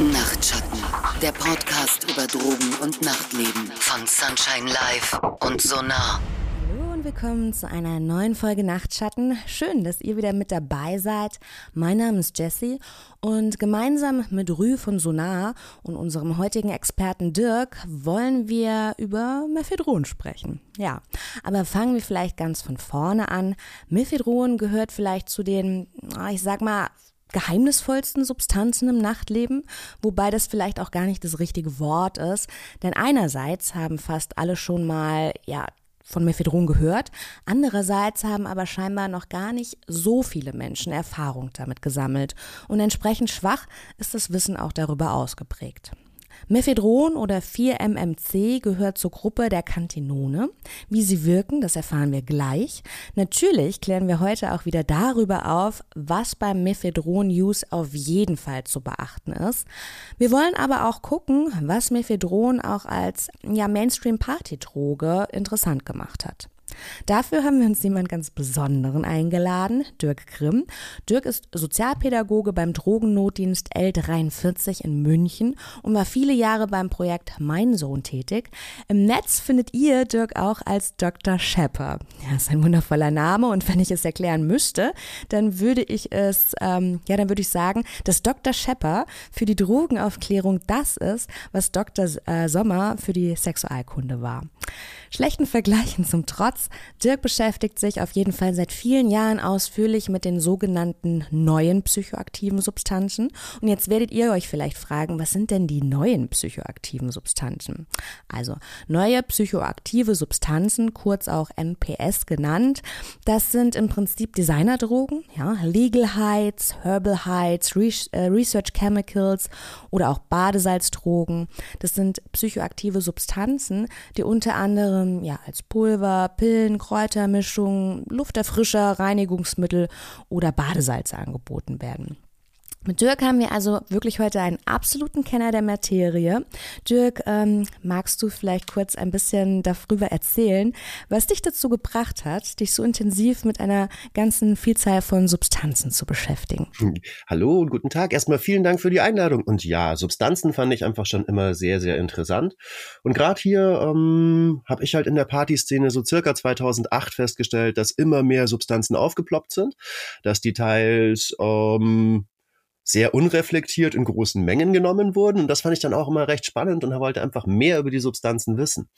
Nachtschatten, der Podcast über Drogen und Nachtleben von Sunshine Live und Sonar. Hallo und willkommen zu einer neuen Folge Nachtschatten. Schön, dass ihr wieder mit dabei seid. Mein Name ist Jessie und gemeinsam mit Rü von Sonar und unserem heutigen Experten Dirk wollen wir über Mephedron sprechen. Ja, aber fangen wir vielleicht ganz von vorne an. Mephedron gehört vielleicht zu den, ich sag mal, geheimnisvollsten Substanzen im Nachtleben, wobei das vielleicht auch gar nicht das richtige Wort ist, denn einerseits haben fast alle schon mal, ja, von Mephedron gehört. Andererseits haben aber scheinbar noch gar nicht so viele Menschen Erfahrung damit gesammelt und entsprechend schwach ist das Wissen auch darüber ausgeprägt. Mephedron oder 4-MMC gehört zur Gruppe der Cantinone. Wie sie wirken, das erfahren wir gleich. Natürlich klären wir heute auch wieder darüber auf, was beim Mephedron-Use auf jeden Fall zu beachten ist. Wir wollen aber auch gucken, was Mephedron auch als ja, Mainstream-Party-Droge interessant gemacht hat. Dafür haben wir uns jemand ganz Besonderen eingeladen, Dirk Grimm. Dirk ist Sozialpädagoge beim Drogennotdienst L43 in München und war viele Jahre beim Projekt Mein Sohn tätig. Im Netz findet ihr Dirk auch als Dr. Shepper. Ja, ist ein wundervoller Name und wenn ich es erklären müsste, dann würde ich es, ähm, ja, dann würde ich sagen, dass Dr. Shepper für die Drogenaufklärung das ist, was Dr. Äh, Sommer für die Sexualkunde war. Schlechten Vergleichen zum Trotz, Dirk beschäftigt sich auf jeden Fall seit vielen Jahren ausführlich mit den sogenannten neuen psychoaktiven Substanzen. Und jetzt werdet ihr euch vielleicht fragen, was sind denn die neuen psychoaktiven Substanzen? Also neue psychoaktive Substanzen, kurz auch NPS genannt, das sind im Prinzip Designerdrogen, ja, Legal Heights, Herbal Heights, äh, Research Chemicals oder auch Badesalzdrogen. Das sind psychoaktive Substanzen, die unter anderem ja, als Pulver, Pillen, Kräutermischungen, Lufterfrischer, Reinigungsmittel oder Badesalze angeboten werden. Mit Dirk haben wir also wirklich heute einen absoluten Kenner der Materie. Dirk, ähm, magst du vielleicht kurz ein bisschen darüber erzählen, was dich dazu gebracht hat, dich so intensiv mit einer ganzen Vielzahl von Substanzen zu beschäftigen? Hallo und guten Tag. Erstmal vielen Dank für die Einladung. Und ja, Substanzen fand ich einfach schon immer sehr, sehr interessant. Und gerade hier ähm, habe ich halt in der Partyszene so circa 2008 festgestellt, dass immer mehr Substanzen aufgeploppt sind, dass die teils ähm, sehr unreflektiert in großen Mengen genommen wurden. Und das fand ich dann auch immer recht spannend und wollte einfach mehr über die Substanzen wissen.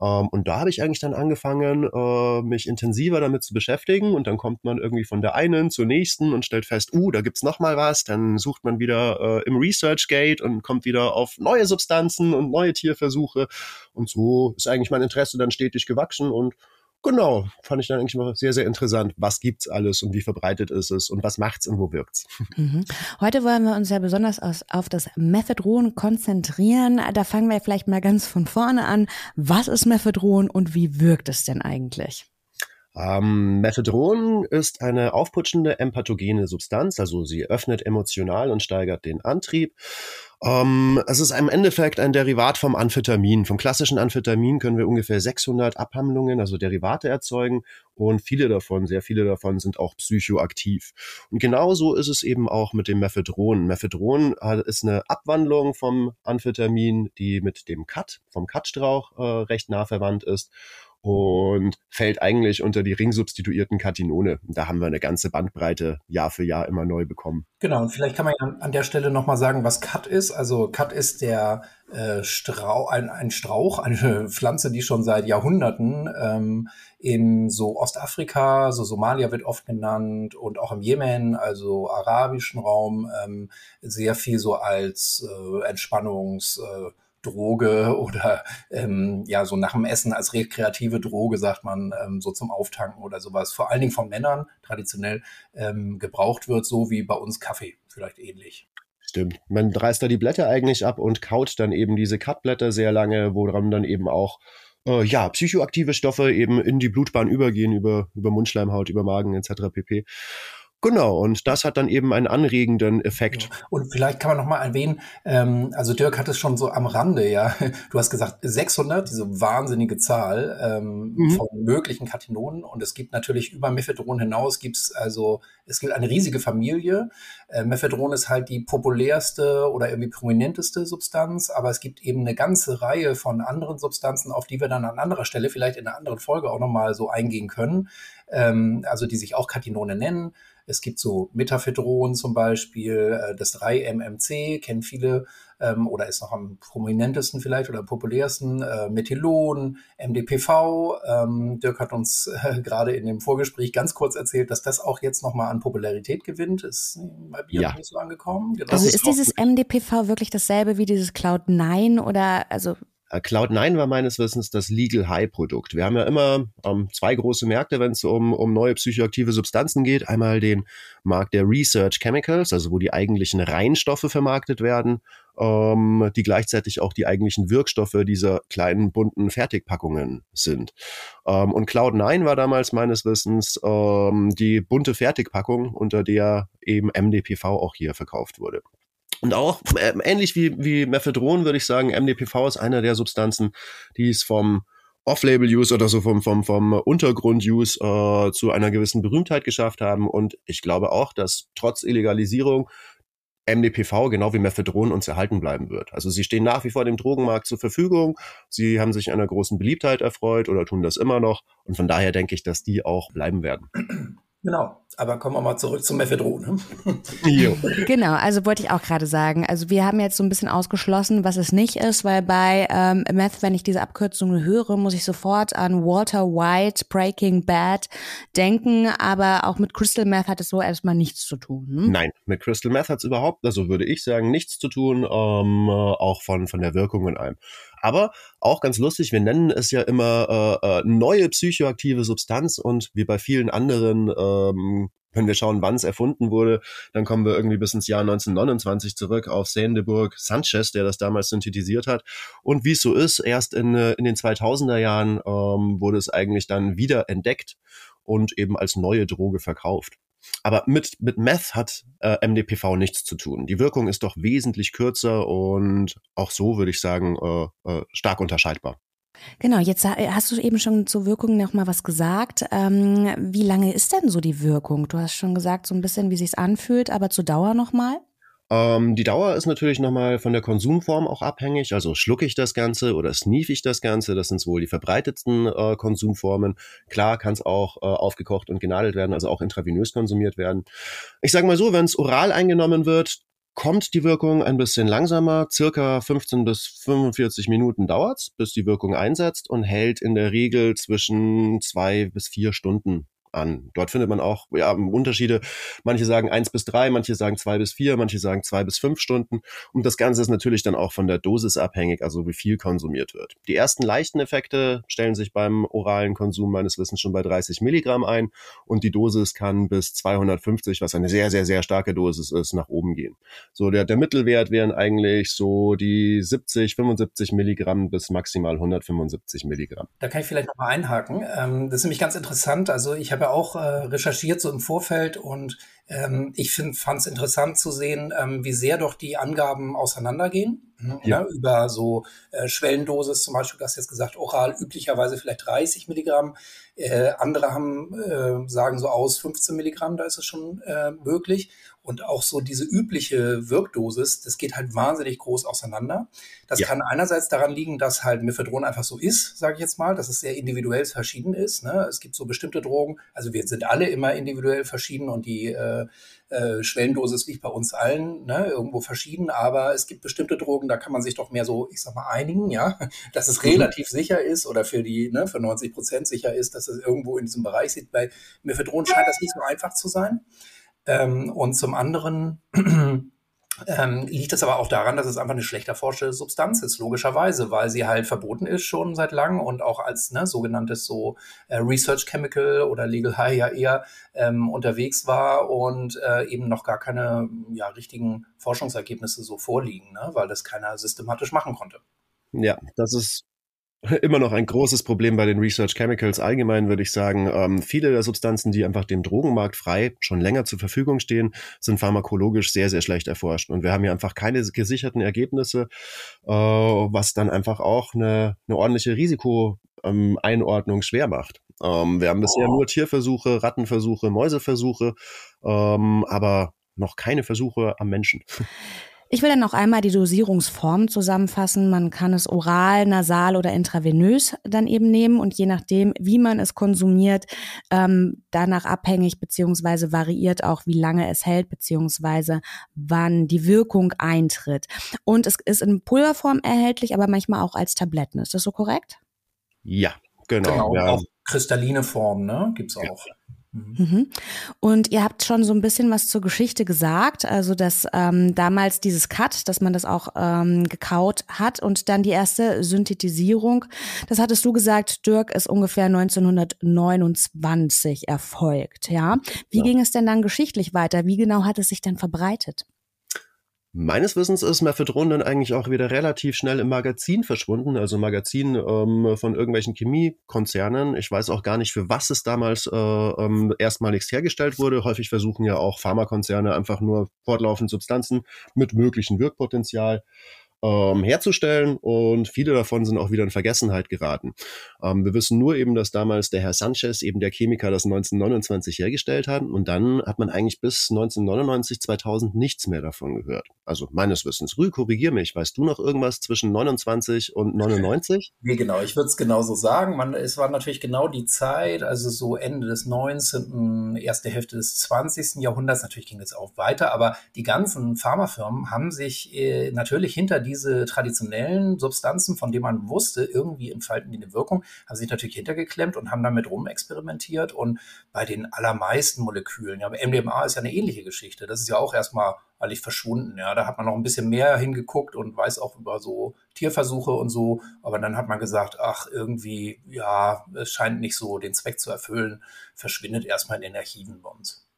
Ähm, und da habe ich eigentlich dann angefangen, äh, mich intensiver damit zu beschäftigen. Und dann kommt man irgendwie von der einen zur nächsten und stellt fest, uh, da gibt's noch mal was. Dann sucht man wieder äh, im Research Gate und kommt wieder auf neue Substanzen und neue Tierversuche. Und so ist eigentlich mein Interesse dann stetig gewachsen und Genau, fand ich dann eigentlich mal sehr, sehr interessant. Was gibt's alles und wie verbreitet ist es und was macht's und wo wirkt's? Mhm. Heute wollen wir uns ja besonders aus, auf das Mephedron konzentrieren. Da fangen wir vielleicht mal ganz von vorne an. Was ist Mephedron und wie wirkt es denn eigentlich? Ähm, Mephedron ist eine aufputschende empathogene Substanz, also sie öffnet emotional und steigert den Antrieb. Ähm, es ist im Endeffekt ein Derivat vom Amphetamin. Vom klassischen Amphetamin können wir ungefähr 600 Abhandlungen, also Derivate erzeugen und viele davon, sehr viele davon sind auch psychoaktiv. Und genauso ist es eben auch mit dem Mephedron. Mephedron ist eine Abwandlung vom Amphetamin, die mit dem Kat, vom Katstrauch äh, recht nah verwandt ist und fällt eigentlich unter die ringsubstituierten Katinone. Da haben wir eine ganze Bandbreite Jahr für Jahr immer neu bekommen. Genau, und vielleicht kann man ja an der Stelle nochmal sagen, was Kat ist. Also Kat ist der äh, Strauch, ein, ein Strauch, eine Pflanze, die schon seit Jahrhunderten ähm, in so Ostafrika, so Somalia wird oft genannt und auch im Jemen, also arabischen Raum, ähm, sehr viel so als äh, Entspannungs- äh, Droge oder ähm, ja so nach dem Essen als rekreative Droge sagt man ähm, so zum Auftanken oder sowas. Vor allen Dingen von Männern traditionell ähm, gebraucht wird, so wie bei uns Kaffee vielleicht ähnlich. Stimmt. Man reißt da die Blätter eigentlich ab und kaut dann eben diese Cutblätter sehr lange, woran dann eben auch äh, ja psychoaktive Stoffe eben in die Blutbahn übergehen über über Mundschleimhaut, über Magen etc. pp. Genau, und das hat dann eben einen anregenden Effekt. Und vielleicht kann man noch mal erwähnen, ähm, also Dirk hat es schon so am Rande, ja, du hast gesagt 600, diese wahnsinnige Zahl ähm, mhm. von möglichen Katinonen und es gibt natürlich über Mephedron hinaus gibt's also, es gibt eine riesige Familie. Äh, Mephedron ist halt die populärste oder irgendwie prominenteste Substanz, aber es gibt eben eine ganze Reihe von anderen Substanzen, auf die wir dann an anderer Stelle vielleicht in einer anderen Folge auch noch mal so eingehen können, ähm, also die sich auch Katinone nennen. Es gibt so Metafedron zum Beispiel, äh, das 3-MMC kennen viele ähm, oder ist noch am prominentesten vielleicht oder populärsten, äh, Methylon, MDPV. Ähm, Dirk hat uns äh, gerade in dem Vorgespräch ganz kurz erzählt, dass das auch jetzt nochmal an Popularität gewinnt. Ist bei Bier ja. nicht so angekommen. Genau. Also ist dieses MDPV wirklich dasselbe wie dieses Cloud9 oder also Cloud9 war meines Wissens das Legal High Produkt. Wir haben ja immer ähm, zwei große Märkte, wenn es um, um neue psychoaktive Substanzen geht. Einmal den Markt der Research Chemicals, also wo die eigentlichen Reinstoffe vermarktet werden, ähm, die gleichzeitig auch die eigentlichen Wirkstoffe dieser kleinen bunten Fertigpackungen sind. Ähm, und Cloud9 war damals meines Wissens ähm, die bunte Fertigpackung, unter der eben MDPV auch hier verkauft wurde. Und auch äh, ähnlich wie, wie Mephedron würde ich sagen, MDPV ist einer der Substanzen, die es vom Off-Label-Use oder so vom, vom, vom Untergrund-Use äh, zu einer gewissen Berühmtheit geschafft haben. Und ich glaube auch, dass trotz Illegalisierung MDPV genau wie Mephedron uns erhalten bleiben wird. Also sie stehen nach wie vor dem Drogenmarkt zur Verfügung. Sie haben sich einer großen Beliebtheit erfreut oder tun das immer noch. Und von daher denke ich, dass die auch bleiben werden. Genau. Aber kommen wir mal zurück zum Mephedron. Ne? genau, also wollte ich auch gerade sagen. Also wir haben jetzt so ein bisschen ausgeschlossen, was es nicht ist, weil bei ähm, Meth, wenn ich diese Abkürzung höre, muss ich sofort an Walter White, Breaking Bad denken. Aber auch mit Crystal Meth hat es so erstmal nichts zu tun. Hm? Nein, mit Crystal Meth hat es überhaupt, also würde ich sagen, nichts zu tun, ähm, auch von, von der Wirkung in allem. Aber auch ganz lustig, wir nennen es ja immer äh, äh, neue psychoaktive Substanz und wie bei vielen anderen ähm, wenn wir schauen, wann es erfunden wurde, dann kommen wir irgendwie bis ins Jahr 1929 zurück auf Sendeburg Sanchez, der das damals synthetisiert hat. Und wie es so ist, erst in, äh, in den 2000er Jahren ähm, wurde es eigentlich dann wieder entdeckt und eben als neue Droge verkauft. Aber mit, mit Meth hat äh, MDPV nichts zu tun. Die Wirkung ist doch wesentlich kürzer und auch so würde ich sagen äh, äh, stark unterscheidbar. Genau, jetzt hast du eben schon zur Wirkung noch mal was gesagt. Ähm, wie lange ist denn so die Wirkung? Du hast schon gesagt, so ein bisschen, wie sich's anfühlt, aber zur Dauer noch mal? Ähm, die Dauer ist natürlich nochmal von der Konsumform auch abhängig. Also schlucke ich das Ganze oder sneef ich das Ganze? Das sind wohl die verbreitetsten äh, Konsumformen. Klar kann es auch äh, aufgekocht und genadelt werden, also auch intravenös konsumiert werden. Ich sage mal so, wenn es oral eingenommen wird, kommt die Wirkung ein bisschen langsamer. Circa 15 bis 45 Minuten dauert's, bis die Wirkung einsetzt und hält in der Regel zwischen zwei bis vier Stunden an. Dort findet man auch ja, Unterschiede. Manche sagen eins bis drei, manche sagen zwei bis vier, manche sagen zwei bis fünf Stunden. Und das Ganze ist natürlich dann auch von der Dosis abhängig, also wie viel konsumiert wird. Die ersten leichten Effekte stellen sich beim oralen Konsum meines Wissens schon bei 30 Milligramm ein und die Dosis kann bis 250, was eine sehr, sehr, sehr starke Dosis ist, nach oben gehen. So, der, der Mittelwert wären eigentlich so die 70, 75 Milligramm bis maximal 175 Milligramm. Da kann ich vielleicht noch mal einhaken. Ähm, das ist nämlich ganz interessant. Also ich habe habe auch äh, recherchiert so im Vorfeld und ähm, ich fand es interessant zu sehen, ähm, wie sehr doch die Angaben auseinandergehen. Mhm, ja. ja. über so äh, Schwellendosis, zum Beispiel, du hast jetzt gesagt, oral üblicherweise vielleicht 30 Milligramm. Äh, andere haben, äh, sagen so aus 15 Milligramm, da ist es schon äh, möglich. Und auch so diese übliche Wirkdosis, das geht halt wahnsinnig groß auseinander. Das ja. kann einerseits daran liegen, dass halt Mephedron einfach so ist, sage ich jetzt mal, dass es sehr individuell verschieden ist. Ne? Es gibt so bestimmte Drogen, also wir sind alle immer individuell verschieden und die äh, äh, Schwellendosis liegt bei uns allen ne, irgendwo verschieden, aber es gibt bestimmte Drogen, da kann man sich doch mehr so, ich sag mal, einigen, ja, dass es mhm. relativ sicher ist oder für die, ne, für 90 Prozent sicher ist, dass es irgendwo in diesem Bereich sieht. Bei Mephedron scheint das nicht so einfach zu sein. Ähm, und zum anderen ähm, liegt es aber auch daran, dass es einfach eine schlecht erforschte Substanz ist, logischerweise, weil sie halt verboten ist schon seit langem und auch als ne, sogenanntes so äh, Research Chemical oder Legal High ja eher ähm, unterwegs war und äh, eben noch gar keine ja, richtigen Forschungsergebnisse so vorliegen, ne, weil das keiner systematisch machen konnte. Ja, das ist immer noch ein großes Problem bei den Research Chemicals. Allgemein würde ich sagen, ähm, viele der Substanzen, die einfach dem Drogenmarkt frei schon länger zur Verfügung stehen, sind pharmakologisch sehr, sehr schlecht erforscht. Und wir haben hier einfach keine gesicherten Ergebnisse, äh, was dann einfach auch eine, eine ordentliche Risikoeinordnung ähm, schwer macht. Ähm, wir haben bisher oh. nur Tierversuche, Rattenversuche, Mäuseversuche, ähm, aber noch keine Versuche am Menschen. Ich will dann noch einmal die Dosierungsform zusammenfassen. Man kann es oral, nasal oder intravenös dann eben nehmen und je nachdem, wie man es konsumiert, ähm, danach abhängig beziehungsweise variiert auch, wie lange es hält beziehungsweise wann die Wirkung eintritt. Und es ist in Pulverform erhältlich, aber manchmal auch als Tabletten. Ist das so korrekt? Ja, genau. genau ja. Auch kristalline Form, ne? Gibt's auch. Ja. Mhm. mhm. Und ihr habt schon so ein bisschen was zur Geschichte gesagt, also dass ähm, damals dieses Cut, dass man das auch ähm, gekaut hat und dann die erste Synthetisierung, das hattest du gesagt, Dirk, ist ungefähr 1929 erfolgt, ja. Wie ja. ging es denn dann geschichtlich weiter? Wie genau hat es sich denn verbreitet? Meines Wissens ist Mephedron dann eigentlich auch wieder relativ schnell im Magazin verschwunden, also Magazin ähm, von irgendwelchen Chemiekonzernen. Ich weiß auch gar nicht, für was es damals äh, ähm, erstmaligst hergestellt wurde. Häufig versuchen ja auch Pharmakonzerne einfach nur fortlaufend Substanzen mit möglichen Wirkpotenzial ähm, herzustellen und viele davon sind auch wieder in Vergessenheit geraten. Ähm, wir wissen nur eben, dass damals der Herr Sanchez, eben der Chemiker, das 1929 hergestellt hat und dann hat man eigentlich bis 1999, 2000 nichts mehr davon gehört. Also meines Wissens. Rü, korrigier mich. Weißt du noch irgendwas zwischen 29 und 99? Nee, genau. Ich würde es genauso sagen. Man, es war natürlich genau die Zeit, also so Ende des 19., erste Hälfte des 20. Jahrhunderts. Natürlich ging es auch weiter, aber die ganzen Pharmafirmen haben sich äh, natürlich hinter die diese traditionellen Substanzen, von denen man wusste, irgendwie entfalten die eine Wirkung, haben sich natürlich hintergeklemmt und haben damit rumexperimentiert. Und bei den allermeisten Molekülen, ja, MDMA ist ja eine ähnliche Geschichte. Das ist ja auch erstmal eigentlich verschwunden. Ja, da hat man noch ein bisschen mehr hingeguckt und weiß auch über so Tierversuche und so. Aber dann hat man gesagt, ach, irgendwie, ja, es scheint nicht so den Zweck zu erfüllen, verschwindet erstmal in den Archiven bei uns.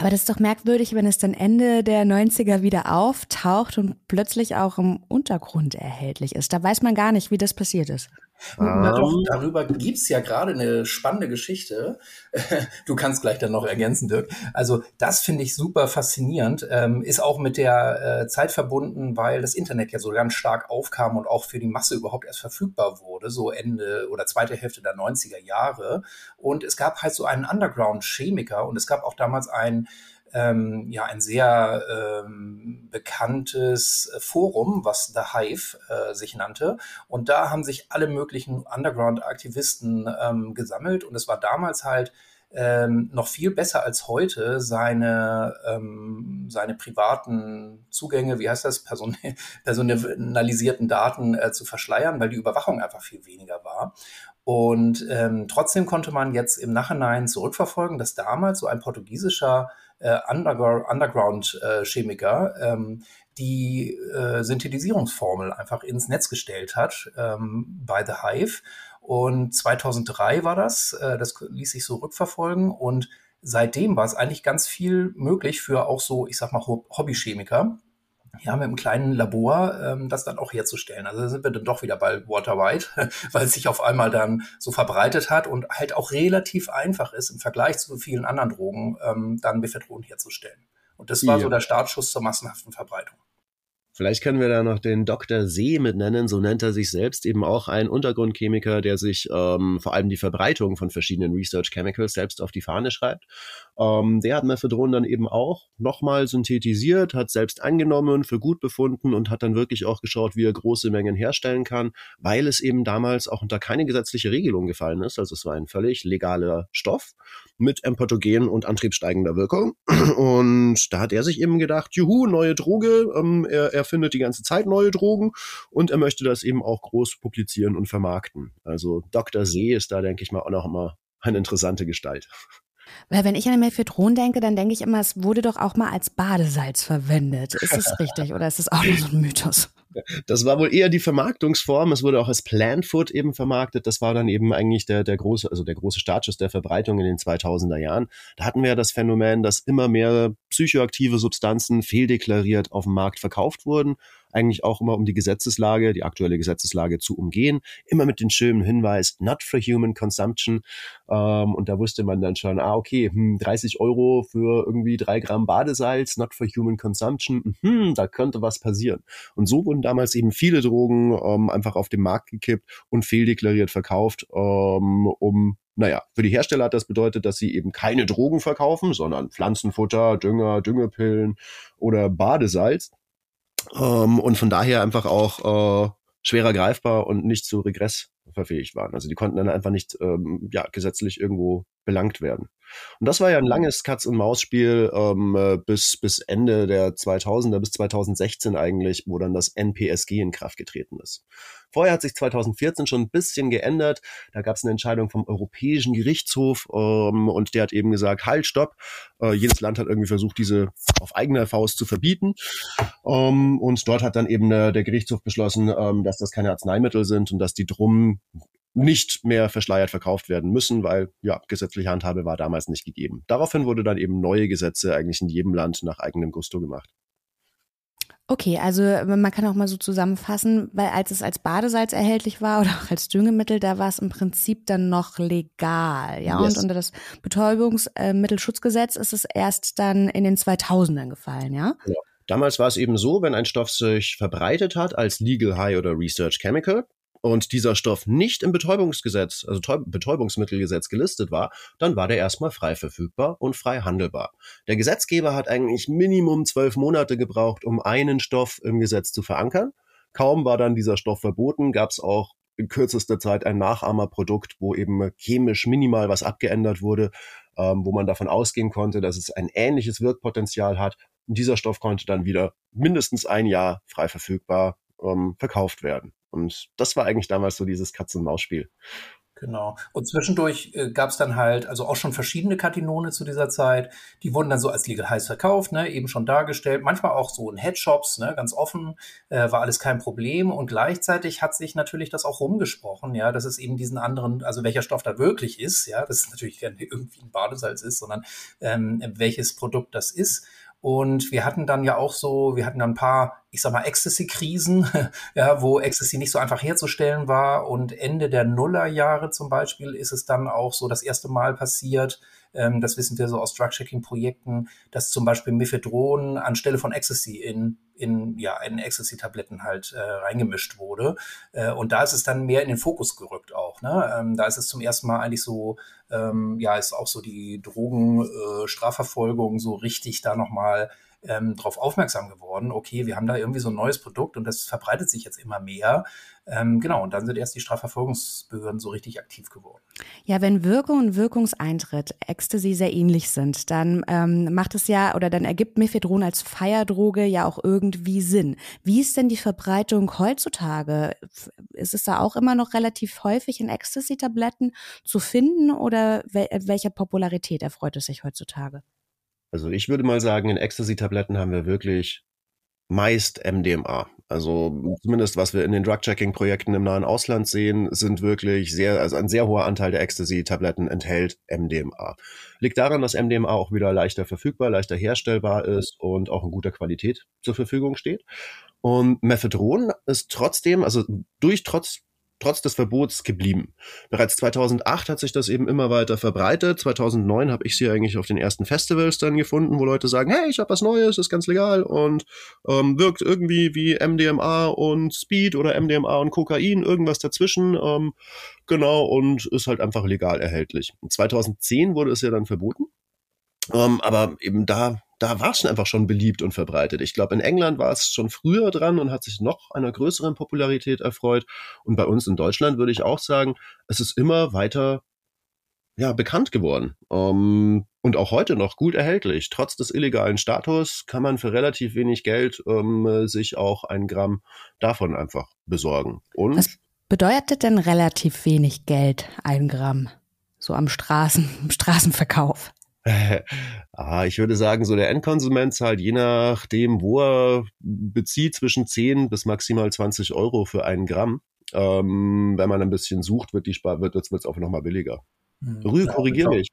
Aber das ist doch merkwürdig, wenn es dann Ende der 90er wieder auftaucht und plötzlich auch im Untergrund erhältlich ist. Da weiß man gar nicht, wie das passiert ist. Na doch, ähm. darüber gibt's ja gerade eine spannende Geschichte. Du kannst gleich dann noch ergänzen, Dirk. Also das finde ich super faszinierend. Ähm, ist auch mit der äh, Zeit verbunden, weil das Internet ja so ganz stark aufkam und auch für die Masse überhaupt erst verfügbar wurde, so Ende oder zweite Hälfte der 90er Jahre. Und es gab halt so einen Underground-Chemiker und es gab auch damals einen ähm, ja ein sehr ähm, bekanntes Forum, was The Hive äh, sich nannte. Und da haben sich alle möglichen Underground-Aktivisten ähm, gesammelt. Und es war damals halt ähm, noch viel besser als heute seine, ähm, seine privaten Zugänge, wie heißt das, person personalisierten Daten äh, zu verschleiern, weil die Überwachung einfach viel weniger war. Und ähm, trotzdem konnte man jetzt im Nachhinein zurückverfolgen, dass damals so ein portugiesischer äh, Underground-Chemiker äh, ähm, die äh, Synthetisierungsformel einfach ins Netz gestellt hat ähm, bei The Hive. Und 2003 war das, äh, das ließ sich so rückverfolgen und seitdem war es eigentlich ganz viel möglich für auch so, ich sag mal, Hobbychemiker, ja, mit einem kleinen Labor ähm, das dann auch herzustellen. Also da sind wir dann doch wieder bei Water White, weil es sich auf einmal dann so verbreitet hat und halt auch relativ einfach ist, im Vergleich zu vielen anderen Drogen, ähm, dann Methadron herzustellen. Und das war ja. so der Startschuss zur massenhaften Verbreitung. Vielleicht können wir da noch den Dr. See mit nennen, so nennt er sich selbst, eben auch ein Untergrundchemiker, der sich ähm, vor allem die Verbreitung von verschiedenen Research Chemicals selbst auf die Fahne schreibt. Ähm, der hat Mephedron dann eben auch nochmal synthetisiert, hat selbst angenommen, für gut befunden und hat dann wirklich auch geschaut, wie er große Mengen herstellen kann, weil es eben damals auch unter keine gesetzliche Regelung gefallen ist. Also es war ein völlig legaler Stoff mit empathogen und antriebssteigender Wirkung. Und da hat er sich eben gedacht, juhu, neue Droge, ähm, er, er findet die ganze Zeit neue Drogen und er möchte das eben auch groß publizieren und vermarkten. Also Dr. See ist da, denke ich mal, auch noch immer eine interessante Gestalt. Weil wenn ich an Mephedron denke, dann denke ich immer, es wurde doch auch mal als Badesalz verwendet. Ist das richtig oder ist das auch nur so ein Mythos? Das war wohl eher die Vermarktungsform. Es wurde auch als Plant Food eben vermarktet. Das war dann eben eigentlich der, der große, also der große Startschuss der Verbreitung in den 2000er Jahren. Da hatten wir ja das Phänomen, dass immer mehr psychoaktive Substanzen fehldeklariert auf dem Markt verkauft wurden eigentlich auch immer um die Gesetzeslage, die aktuelle Gesetzeslage zu umgehen, immer mit dem schönen Hinweis, not for human consumption. Ähm, und da wusste man dann schon, ah, okay, hm, 30 Euro für irgendwie drei Gramm Badesalz, not for human consumption, hm, da könnte was passieren. Und so wurden damals eben viele Drogen ähm, einfach auf den Markt gekippt und fehldeklariert verkauft, ähm, um naja, für die Hersteller hat das bedeutet, dass sie eben keine Drogen verkaufen, sondern Pflanzenfutter, Dünger, Düngepillen oder Badesalz. Ähm, und von daher einfach auch äh, schwerer greifbar und nicht zu Regress verfähigt waren. Also die konnten dann einfach nicht ähm, ja, gesetzlich irgendwo belangt werden. Und das war ja ein langes Katz-und-Maus-Spiel ähm, äh, bis, bis Ende der 2000er, bis 2016 eigentlich, wo dann das NPSG in Kraft getreten ist. Vorher hat sich 2014 schon ein bisschen geändert. Da gab es eine Entscheidung vom Europäischen Gerichtshof ähm, und der hat eben gesagt, halt, stopp. Äh, jedes Land hat irgendwie versucht, diese auf eigene Faust zu verbieten. Ähm, und dort hat dann eben äh, der Gerichtshof beschlossen, ähm, dass das keine Arzneimittel sind und dass die drum nicht mehr verschleiert verkauft werden müssen, weil ja, gesetzliche Handhabe war damals nicht gegeben. Daraufhin wurde dann eben neue Gesetze eigentlich in jedem Land nach eigenem Gusto gemacht. Okay, also man kann auch mal so zusammenfassen, weil als es als Badesalz erhältlich war oder auch als Düngemittel, da war es im Prinzip dann noch legal, ja. Yes. Und unter das Betäubungsmittelschutzgesetz ist es erst dann in den 2000ern gefallen, ja. ja. Damals war es eben so, wenn ein Stoff sich verbreitet hat als Legal High oder Research Chemical, und dieser Stoff nicht im Betäubungsgesetz, also Betäubungsmittelgesetz gelistet war, dann war der erstmal frei verfügbar und frei handelbar. Der Gesetzgeber hat eigentlich Minimum zwölf Monate gebraucht, um einen Stoff im Gesetz zu verankern. Kaum war dann dieser Stoff verboten, gab es auch in kürzester Zeit ein Nachahmerprodukt, wo eben chemisch minimal was abgeändert wurde, ähm, wo man davon ausgehen konnte, dass es ein ähnliches Wirkpotenzial hat. Und dieser Stoff konnte dann wieder mindestens ein Jahr frei verfügbar ähm, verkauft werden. Und das war eigentlich damals so dieses Katz-und-Maus-Spiel. Genau. Und zwischendurch äh, gab es dann halt, also auch schon verschiedene Katinone zu dieser Zeit. Die wurden dann so als Legal Heiß verkauft, ne, eben schon dargestellt. Manchmal auch so in Headshops, ne, ganz offen, äh, war alles kein Problem. Und gleichzeitig hat sich natürlich das auch rumgesprochen, ja, dass es eben diesen anderen, also welcher Stoff da wirklich ist, ja, dass es natürlich irgendwie ein Badesalz ist, sondern ähm, welches Produkt das ist. Und wir hatten dann ja auch so, wir hatten dann ein paar, ich sag mal, Ecstasy-Krisen, ja, wo Ecstasy nicht so einfach herzustellen war. Und Ende der Nullerjahre zum Beispiel ist es dann auch so das erste Mal passiert, ähm, das wissen wir so aus Drug-Checking-Projekten, dass zum Beispiel Methadron anstelle von Ecstasy in in, ja, in Ecstasy-Tabletten halt äh, reingemischt wurde. Äh, und da ist es dann mehr in den Fokus gerückt auch. Ne? Ähm, da ist es zum ersten Mal eigentlich so, ähm, ja, ist auch so die Drogenstrafverfolgung äh, so richtig da nochmal ähm, darauf aufmerksam geworden, okay, wir haben da irgendwie so ein neues Produkt und das verbreitet sich jetzt immer mehr. Ähm, genau, und dann sind erst die Strafverfolgungsbehörden so richtig aktiv geworden. Ja, wenn Wirkung und Wirkungseintritt Ecstasy sehr ähnlich sind, dann ähm, macht es ja oder dann ergibt Mephedron als Feierdroge ja auch irgendwie Sinn. Wie ist denn die Verbreitung heutzutage? Ist es da auch immer noch relativ häufig in Ecstasy-Tabletten zu finden oder wel welcher Popularität erfreut es sich heutzutage? Also ich würde mal sagen, in Ecstasy-Tabletten haben wir wirklich meist MDMA. Also zumindest was wir in den Drug-Checking-Projekten im nahen Ausland sehen, sind wirklich sehr, also ein sehr hoher Anteil der Ecstasy-Tabletten enthält MDMA. Liegt daran, dass MDMA auch wieder leichter verfügbar, leichter herstellbar ist und auch in guter Qualität zur Verfügung steht. Und Methadron ist trotzdem, also durch trotz trotz des Verbots geblieben. Bereits 2008 hat sich das eben immer weiter verbreitet. 2009 habe ich sie eigentlich auf den ersten Festivals dann gefunden, wo Leute sagen, hey, ich habe was Neues, ist ganz legal und ähm, wirkt irgendwie wie MDMA und Speed oder MDMA und Kokain, irgendwas dazwischen. Ähm, genau, und ist halt einfach legal erhältlich. 2010 wurde es ja dann verboten. Ähm, aber eben da da war es einfach schon beliebt und verbreitet. Ich glaube, in England war es schon früher dran und hat sich noch einer größeren Popularität erfreut. Und bei uns in Deutschland würde ich auch sagen, es ist immer weiter ja, bekannt geworden. Um, ähm, und auch heute noch gut erhältlich. Trotz des illegalen Status kann man für relativ wenig Geld um, ähm, sich auch ein Gramm davon einfach besorgen. Und Was bedeutet denn relativ wenig Geld, ein Gramm? So am Straßen, im Straßenverkauf? Ah, ich würde sagen, so der Endkonsument zahlt je nachdem, wo er bezieht, zwischen 10 bis maximal 20 Euro für einen Gramm. Ähm, wenn man ein bisschen sucht, wird die Spar wird es auch nochmal billiger. Hm. Rü, korrigiere mich.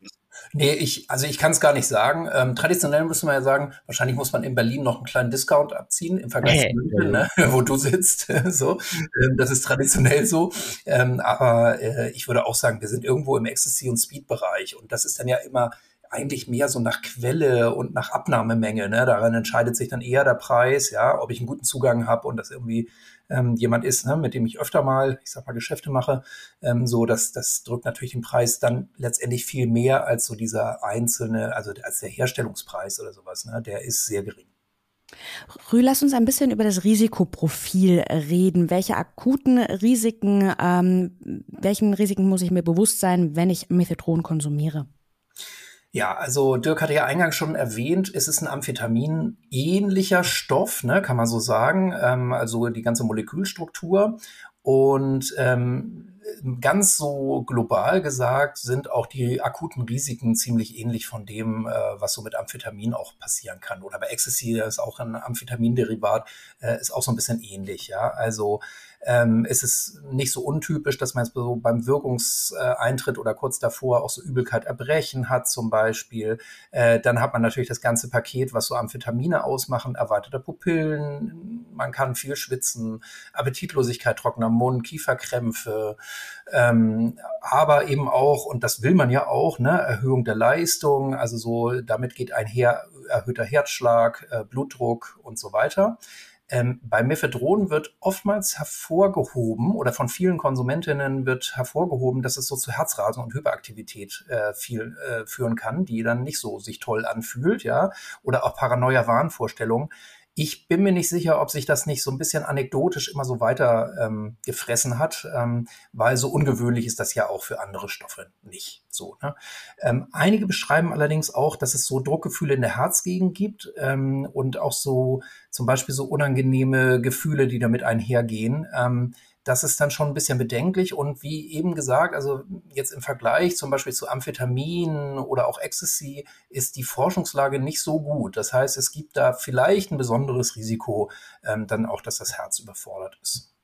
Nee, ich, also ich kann es gar nicht sagen. Ähm, traditionell muss man ja sagen, wahrscheinlich muss man in Berlin noch einen kleinen Discount abziehen im Vergleich hey. zu München, ne, wo du sitzt. so, ähm, das ist traditionell so. Ähm, aber äh, ich würde auch sagen, wir sind irgendwo im Ecstasy- und Speed-Bereich. Und das ist dann ja immer eigentlich mehr so nach Quelle und nach Abnahmemenge. Ne? Daran entscheidet sich dann eher der Preis, ja, ob ich einen guten Zugang habe und das irgendwie ähm, jemand ist, ne, mit dem ich öfter mal, ich sag mal, Geschäfte mache, ähm, so, dass das drückt natürlich den Preis dann letztendlich viel mehr als so dieser einzelne, also als der Herstellungspreis oder sowas, ne, der ist sehr gering. Rü, lass uns ein bisschen über das Risikoprofil reden. Welche akuten Risiken, ähm, welchen Risiken muss ich mir bewusst sein, wenn ich Methadron konsumiere? Ja, also Dirk hatte ja eingangs schon erwähnt, es ist ein Amphetamin-ähnlicher Stoff, ne, kann man so sagen, ähm, also die ganze Molekülstruktur. Und ähm, ganz so global gesagt sind auch die akuten Risiken ziemlich ähnlich von dem, äh, was so mit Amphetamin auch passieren kann. Oder bei Ecstasy, das ist auch ein Amphetaminderivat, äh, ist auch so ein bisschen ähnlich. Ja, also ähm, ist es nicht so untypisch, dass man jetzt so beim Wirkungseintritt oder kurz davor auch so Übelkeit, Erbrechen hat zum Beispiel. Äh, dann hat man natürlich das ganze Paket, was so Amphetamine ausmachen, erweiterte Pupillen, man kann viel schwitzen, Appetitlosigkeit, trockener Mund, Kieferkrämpfe, ähm, aber eben auch, und das will man ja auch, ne, Erhöhung der Leistung, also so, damit geht einher erhöhter Herzschlag, äh, Blutdruck und so weiter. Ähm, bei Mephedron wird oftmals hervorgehoben oder von vielen Konsumentinnen wird hervorgehoben, dass es so zu Herzrasen und Hyperaktivität äh, viel äh, führen kann, die dann nicht so sich toll anfühlt, ja, oder auch Paranoia-Wahnvorstellungen. Ich bin mir nicht sicher, ob sich das nicht so ein bisschen anekdotisch immer so weiter ähm, gefressen hat, ähm, weil so ungewöhnlich ist das ja auch für andere Stoffe nicht so. Ne? Ähm, einige beschreiben allerdings auch, dass es so Druckgefühle in der Herzgegend gibt ähm, und auch so zum Beispiel so unangenehme Gefühle, die damit einhergehen. Das ist dann schon ein bisschen bedenklich. Und wie eben gesagt, also jetzt im Vergleich zum Beispiel zu Amphetamin oder auch Ecstasy ist die Forschungslage nicht so gut. Das heißt, es gibt da vielleicht ein besonderes Risiko, ähm, dann auch, dass das Herz überfordert ist.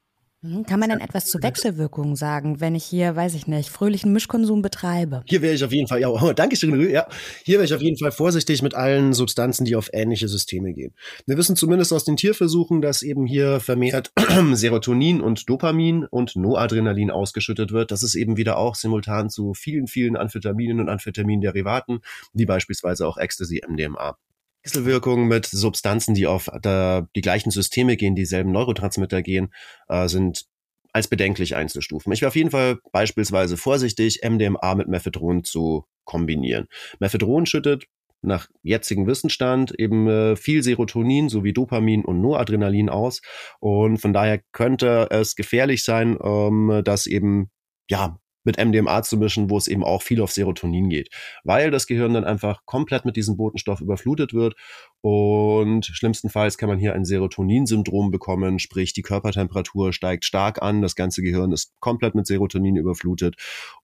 Mhm. Kann man denn etwas zu Wechselwirkungen sagen, wenn ich hier, weiß ich nicht, fröhlichen Mischkonsum betreibe? Hier wäre ich auf jeden Fall, ja, oh, danke schön, ja, hier wäre ich auf jeden Fall vorsichtig mit allen Substanzen, die auf ähnliche Systeme gehen. Wir wissen zumindest aus den Tierversuchen, dass eben hier vermehrt Serotonin und Dopamin und Noadrenalin ausgeschüttet wird. Das ist eben wieder auch simultan zu vielen, vielen Amphetaminen und Amphetaminderivaten, wie beispielsweise auch Ecstasy, MDMA. Wechselwirkungen mit Substanzen, die auf der, die gleichen Systeme gehen, dieselben Neurotransmitter gehen, äh, sind als bedenklich einzustufen. Ich wäre auf jeden Fall beispielsweise vorsichtig, MDMA mit Mephedron zu kombinieren. Mephedron schüttet nach jetzigem Wissensstand eben äh, viel Serotonin sowie Dopamin und Noradrenalin aus. Und von daher könnte es gefährlich sein, ähm, dass eben ja mit MDMA zu mischen, wo es eben auch viel auf Serotonin geht, weil das Gehirn dann einfach komplett mit diesem Botenstoff überflutet wird und schlimmstenfalls kann man hier ein Serotonin-Syndrom bekommen, sprich die Körpertemperatur steigt stark an, das ganze Gehirn ist komplett mit Serotonin überflutet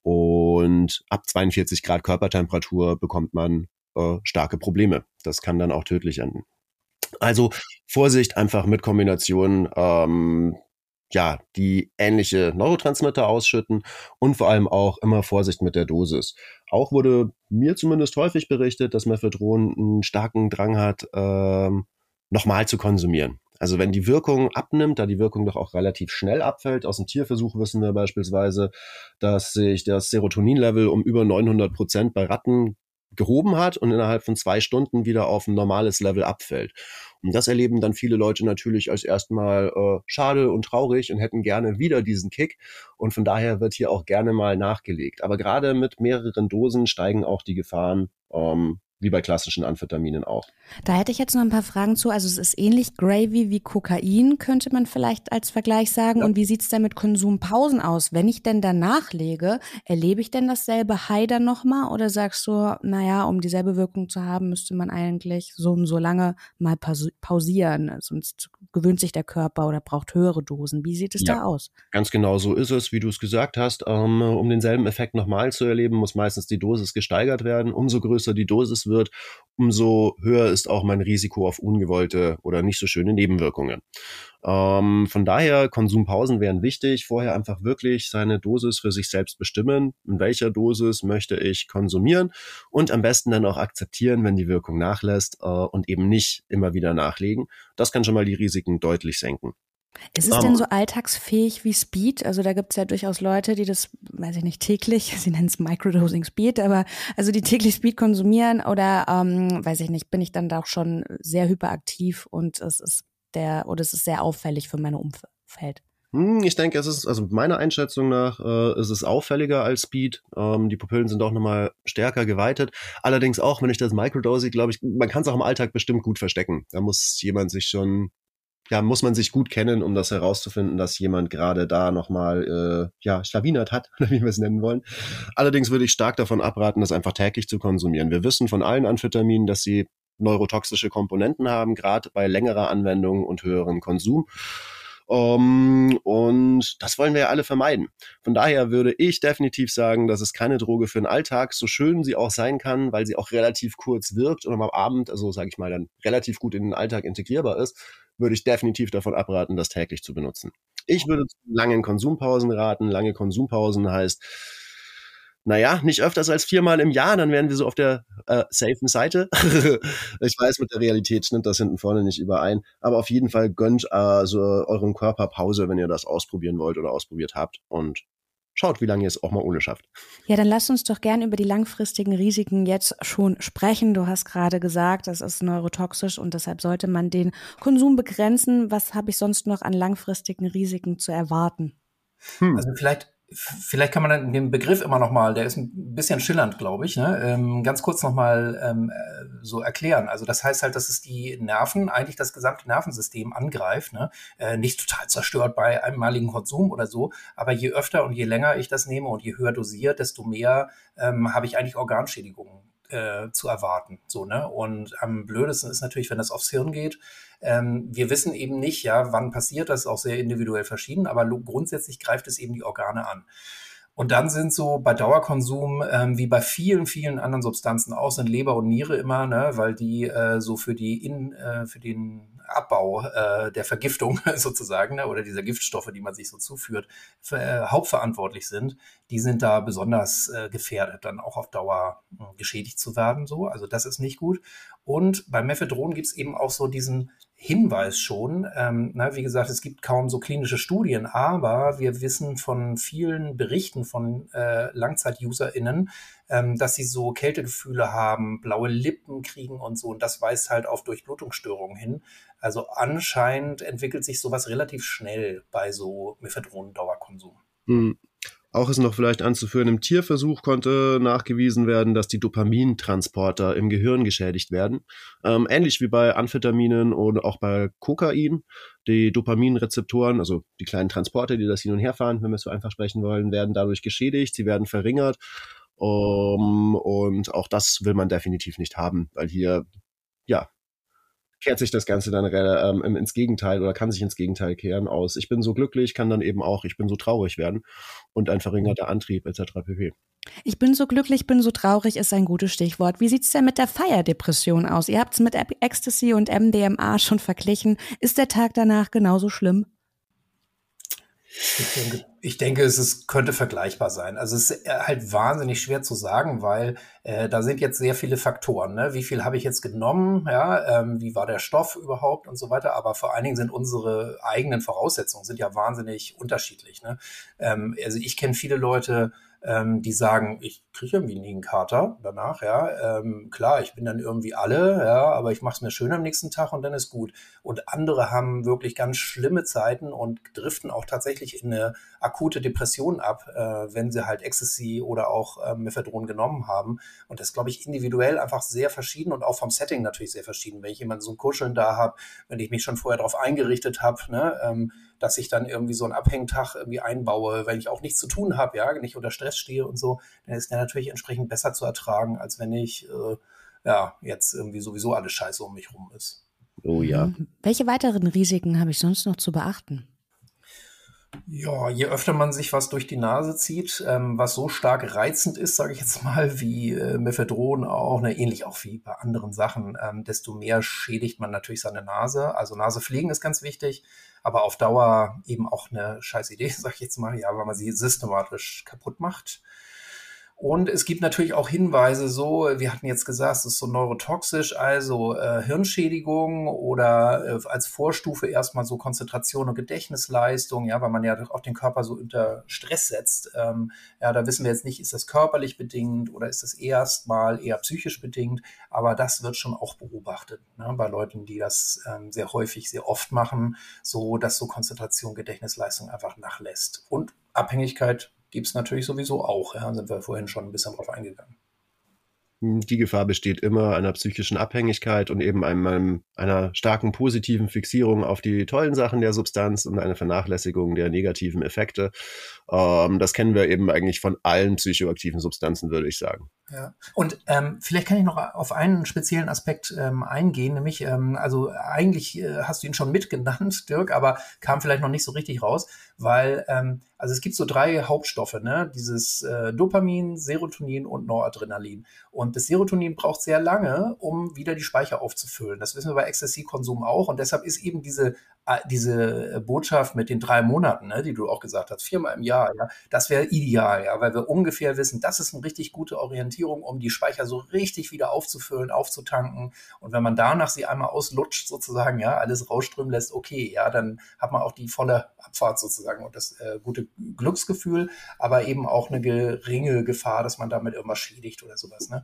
und ab 42 Grad Körpertemperatur bekommt man äh, starke Probleme. Das kann dann auch tödlich enden. Also Vorsicht einfach mit Kombinationen ähm, ja, die ähnliche Neurotransmitter ausschütten und vor allem auch immer Vorsicht mit der Dosis. Auch wurde mir zumindest häufig berichtet, dass Mephedron einen starken Drang hat, ähm, nochmal zu konsumieren. Also wenn die Wirkung abnimmt, da die Wirkung doch auch relativ schnell abfällt, aus dem Tierversuch wissen wir beispielsweise, dass sich das Serotoninlevel um über 900 Prozent bei Ratten gehoben hat und innerhalb von zwei Stunden wieder auf ein normales Level abfällt. Und das erleben dann viele Leute natürlich als erstmal äh, schade und traurig und hätten gerne wieder diesen Kick. Und von daher wird hier auch gerne mal nachgelegt. Aber gerade mit mehreren Dosen steigen auch die Gefahren, ähm, wie bei klassischen Amphetaminen auch. Da hätte ich jetzt noch ein paar Fragen zu. Also es ist ähnlich Gravy wie Kokain, könnte man vielleicht als Vergleich sagen. Ja. Und wie sieht es denn mit Konsumpausen aus? Wenn ich denn danach lege, erlebe ich denn dasselbe High dann nochmal? Oder sagst du, naja, um dieselbe Wirkung zu haben, müsste man eigentlich so und so lange mal pausieren, sonst gewöhnt sich der Körper oder braucht höhere Dosen. Wie sieht es ja, da aus? Ganz genau so ist es, wie du es gesagt hast. Ähm, um denselben Effekt nochmal zu erleben, muss meistens die Dosis gesteigert werden. Umso größer die Dosis wird, umso höher ist auch mein Risiko auf ungewollte oder nicht so schöne Nebenwirkungen. Ähm, von daher, Konsumpausen wären wichtig. Vorher einfach wirklich seine Dosis für sich selbst bestimmen. In welcher Dosis möchte ich konsumieren und am besten dann auch akzeptieren, wenn die Wirkung nachlässt äh, und eben nicht immer wieder nachlegen. Das kann schon mal die Risiken deutlich senken. Ist es denn so alltagsfähig wie Speed? Also da gibt es ja durchaus Leute, die das, weiß ich nicht, täglich, sie nennen es Microdosing Speed, aber also die täglich Speed konsumieren oder ähm, weiß ich nicht, bin ich dann da auch schon sehr hyperaktiv und es ist der, oder es ist sehr auffällig für mein Umfeld. Hm, ich denke, es ist, also meiner Einschätzung nach, äh, ist es auffälliger als Speed. Ähm, die Pupillen sind auch nochmal stärker geweitet. Allerdings auch, wenn ich das Microdose, glaube ich, man kann es auch im Alltag bestimmt gut verstecken. Da muss jemand sich schon ja, muss man sich gut kennen, um das herauszufinden, dass jemand gerade da nochmal, äh, ja, schlawinert hat, oder wie wir es nennen wollen. Allerdings würde ich stark davon abraten, das einfach täglich zu konsumieren. Wir wissen von allen Amphetaminen, dass sie neurotoxische Komponenten haben, gerade bei längerer Anwendung und höherem Konsum. Um, und das wollen wir ja alle vermeiden. Von daher würde ich definitiv sagen, dass es keine Droge für den Alltag, so schön sie auch sein kann, weil sie auch relativ kurz wirkt und am Abend, also sage ich mal, dann relativ gut in den Alltag integrierbar ist, würde ich definitiv davon abraten, das täglich zu benutzen. Ich würde zu langen Konsumpausen raten. Lange Konsumpausen heißt, naja, nicht öfters als viermal im Jahr, dann wären wir so auf der äh, safen Seite. ich weiß, mit der Realität stimmt das hinten vorne nicht überein, aber auf jeden Fall gönnt äh, so eurem Körper Pause, wenn ihr das ausprobieren wollt oder ausprobiert habt und schaut, wie lange ihr es auch mal ohne schafft. Ja, dann lass uns doch gern über die langfristigen Risiken jetzt schon sprechen. Du hast gerade gesagt, das ist neurotoxisch und deshalb sollte man den Konsum begrenzen. Was habe ich sonst noch an langfristigen Risiken zu erwarten? Hm. Also vielleicht Vielleicht kann man den Begriff immer noch mal, der ist ein bisschen schillernd, glaube ich, ne? ähm, ganz kurz noch mal ähm, äh, so erklären. Also das heißt halt, dass es die Nerven, eigentlich das gesamte Nervensystem angreift, ne? Äh, nicht total zerstört bei einmaligen Konsum oder so, aber je öfter und je länger ich das nehme und je höher dosiert, desto mehr ähm, habe ich eigentlich Organschädigungen äh, zu erwarten. So, ne? Und am blödesten ist natürlich, wenn das aufs Hirn geht. Ähm, wir wissen eben nicht, ja, wann passiert das, auch sehr individuell verschieden, aber grundsätzlich greift es eben die Organe an. Und dann sind so bei Dauerkonsum, ähm, wie bei vielen, vielen anderen Substanzen auch, sind Leber und Niere immer, ne, weil die äh, so für die in, äh, für den Abbau äh, der Vergiftung sozusagen ne, oder dieser Giftstoffe, die man sich so zuführt, für, äh, hauptverantwortlich sind, die sind da besonders äh, gefährdet, dann auch auf Dauer äh, geschädigt zu werden. So, also das ist nicht gut. Und bei Mephedron gibt es eben auch so diesen Hinweis schon. Ähm, na, wie gesagt, es gibt kaum so klinische Studien, aber wir wissen von vielen Berichten von äh, Langzeit-UserInnen, ähm, dass sie so Kältegefühle haben, blaue Lippen kriegen und so. Und das weist halt auf Durchblutungsstörungen hin. Also anscheinend entwickelt sich sowas relativ schnell bei so Mephedron-Dauerkonsum. Hm. Auch ist noch vielleicht anzuführen, im Tierversuch konnte nachgewiesen werden, dass die Dopamintransporter im Gehirn geschädigt werden. Ähm, ähnlich wie bei Amphetaminen oder auch bei Kokain. Die Dopaminrezeptoren, also die kleinen Transporter, die das hin und her fahren, wenn wir es so einfach sprechen wollen, werden dadurch geschädigt, sie werden verringert. Um, und auch das will man definitiv nicht haben, weil hier ja kehrt sich das Ganze dann ähm, ins Gegenteil oder kann sich ins Gegenteil kehren aus. Ich bin so glücklich, kann dann eben auch, ich bin so traurig werden und ein verringerter Antrieb etc. pp. Ich bin so glücklich, bin so traurig ist ein gutes Stichwort. Wie sieht's denn mit der Feierdepression aus? Ihr habt's mit Ecstasy und MDMA schon verglichen. Ist der Tag danach genauso schlimm? Ich denke, ich denke, es ist, könnte vergleichbar sein. Also es ist äh, halt wahnsinnig schwer zu sagen, weil äh, da sind jetzt sehr viele Faktoren. Ne? Wie viel habe ich jetzt genommen? Ja, ähm, wie war der Stoff überhaupt und so weiter. Aber vor allen Dingen sind unsere eigenen Voraussetzungen sind ja wahnsinnig unterschiedlich. Ne? Ähm, also ich kenne viele Leute, ähm, die sagen, ich kriege irgendwie nie einen Kater danach, ja. Ähm, klar, ich bin dann irgendwie alle, ja, aber ich mache es mir schön am nächsten Tag und dann ist gut. Und andere haben wirklich ganz schlimme Zeiten und driften auch tatsächlich in eine akute Depression ab, äh, wenn sie halt Ecstasy oder auch äh, Methadron genommen haben. Und das glaube ich irgendwie einfach sehr verschieden und auch vom Setting natürlich sehr verschieden. Wenn ich jemanden so ein Kuscheln da habe, wenn ich mich schon vorher darauf eingerichtet habe, ne, ähm, dass ich dann irgendwie so einen Abhängtag irgendwie einbaue, wenn ich auch nichts zu tun habe, ja, nicht unter Stress stehe und so, dann ist der natürlich entsprechend besser zu ertragen, als wenn ich äh, ja jetzt irgendwie sowieso alles scheiße um mich rum ist. Oh ja. Welche weiteren Risiken habe ich sonst noch zu beachten? Ja, je öfter man sich was durch die Nase zieht, ähm, was so stark reizend ist, sage ich jetzt mal, wie äh, Mephedron auch, ne, ähnlich auch wie bei anderen Sachen, ähm, desto mehr schädigt man natürlich seine Nase. Also Nase pflegen ist ganz wichtig, aber auf Dauer eben auch eine scheiß Idee, sage ich jetzt mal, ja, weil man sie systematisch kaputt macht. Und es gibt natürlich auch Hinweise, so, wir hatten jetzt gesagt, es ist so neurotoxisch, also äh, Hirnschädigung oder äh, als Vorstufe erstmal so Konzentration und Gedächtnisleistung, ja, weil man ja auch den Körper so unter Stress setzt. Ähm, ja, da wissen wir jetzt nicht, ist das körperlich bedingt oder ist das erstmal eher psychisch bedingt, aber das wird schon auch beobachtet ne, bei Leuten, die das ähm, sehr häufig, sehr oft machen, so dass so Konzentration, Gedächtnisleistung einfach nachlässt. Und Abhängigkeit gibt es natürlich sowieso auch. Ja, sind wir vorhin schon ein bisschen drauf eingegangen. Die Gefahr besteht immer einer psychischen Abhängigkeit und eben einem, einer starken positiven Fixierung auf die tollen Sachen der Substanz und eine Vernachlässigung der negativen Effekte. Ähm, das kennen wir eben eigentlich von allen psychoaktiven Substanzen, würde ich sagen. Ja. Und ähm, vielleicht kann ich noch auf einen speziellen Aspekt ähm, eingehen, nämlich, ähm, also eigentlich äh, hast du ihn schon mitgenannt, Dirk, aber kam vielleicht noch nicht so richtig raus, weil ähm, also es gibt so drei Hauptstoffe, ne? Dieses äh, Dopamin, Serotonin und Noradrenalin. Und das Serotonin braucht sehr lange, um wieder die Speicher aufzufüllen. Das wissen wir bei Ecstasy-Konsum auch. Und deshalb ist eben diese äh, diese Botschaft mit den drei Monaten, ne, die du auch gesagt hast, viermal im Jahr, ja, das wäre ideal, ja, weil wir ungefähr wissen, das ist eine richtig gute Orientierung, um die Speicher so richtig wieder aufzufüllen, aufzutanken. Und wenn man danach sie einmal auslutscht, sozusagen, ja, alles rausströmen lässt, okay, ja, dann hat man auch die volle Abfahrt sozusagen und das äh, gute Glücksgefühl, aber eben auch eine geringe Gefahr, dass man damit irgendwas schädigt oder sowas. Ne?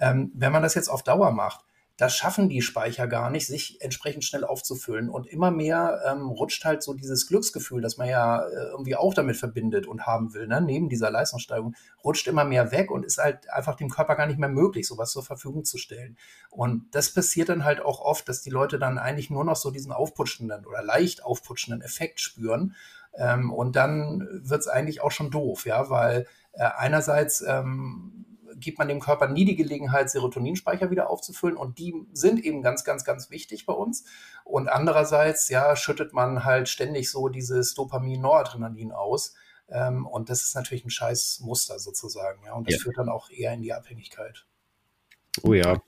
Ähm, wenn man das jetzt auf Dauer macht, das schaffen die Speicher gar nicht, sich entsprechend schnell aufzufüllen. Und immer mehr ähm, rutscht halt so dieses Glücksgefühl, das man ja äh, irgendwie auch damit verbindet und haben will, ne? neben dieser Leistungssteigerung, rutscht immer mehr weg und ist halt einfach dem Körper gar nicht mehr möglich, sowas zur Verfügung zu stellen. Und das passiert dann halt auch oft, dass die Leute dann eigentlich nur noch so diesen aufputschenden oder leicht aufputschenden Effekt spüren. Ähm, und dann wird's eigentlich auch schon doof, ja, weil äh, einerseits ähm, gibt man dem Körper nie die Gelegenheit, Serotoninspeicher wieder aufzufüllen und die sind eben ganz, ganz, ganz wichtig bei uns. Und andererseits, ja, schüttet man halt ständig so dieses Dopamin-Noradrenalin aus. Ähm, und das ist natürlich ein scheiß Muster sozusagen, ja. Und das ja. führt dann auch eher in die Abhängigkeit. Oh ja,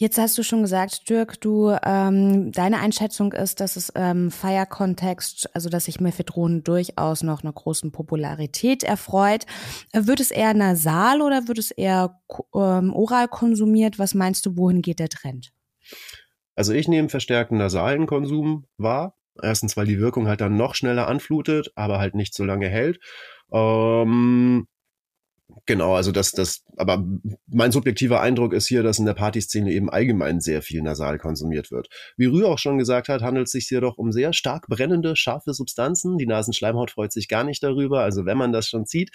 Jetzt hast du schon gesagt, Dirk, du ähm, deine Einschätzung ist, dass es ähm, Feierkontext, also dass sich Mephedron durchaus noch einer großen Popularität erfreut. Wird es eher nasal oder wird es eher ähm, oral konsumiert? Was meinst du, wohin geht der Trend? Also ich nehme verstärkten nasalen Konsum wahr. Erstens, weil die Wirkung halt dann noch schneller anflutet, aber halt nicht so lange hält. Ähm, Genau, also das, das, aber mein subjektiver Eindruck ist hier, dass in der Partyszene eben allgemein sehr viel nasal konsumiert wird. Wie Rü auch schon gesagt hat, handelt es sich hier doch um sehr stark brennende, scharfe Substanzen. Die Nasenschleimhaut freut sich gar nicht darüber. Also wenn man das schon zieht,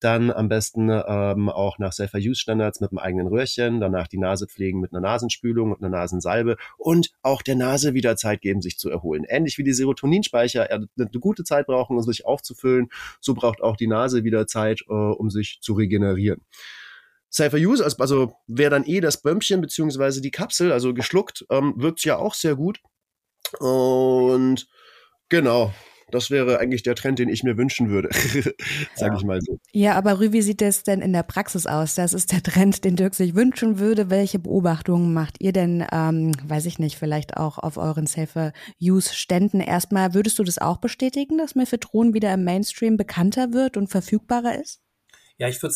dann am besten ähm, auch nach Safer Use Standards mit einem eigenen Röhrchen, danach die Nase pflegen mit einer Nasenspülung und einer Nasensalbe und auch der Nase wieder Zeit geben, sich zu erholen. Ähnlich wie die Serotoninspeicher eine gute Zeit brauchen, um sich aufzufüllen, so braucht auch die Nase wieder Zeit, äh, um sich zu regenerieren. Safer Use, also, wäre dann eh das Bömpchen beziehungsweise die Kapsel, also geschluckt, ähm, wirkt ja auch sehr gut. Und genau, das wäre eigentlich der Trend, den ich mir wünschen würde, sage ja. ich mal so. Ja, aber Rü, wie sieht das denn in der Praxis aus? Das ist der Trend, den Dirk sich wünschen würde. Welche Beobachtungen macht ihr denn, ähm, weiß ich nicht, vielleicht auch auf euren Safer-Use-Ständen? Erstmal, würdest du das auch bestätigen, dass Mephedron wieder im Mainstream bekannter wird und verfügbarer ist? Ja, ich würde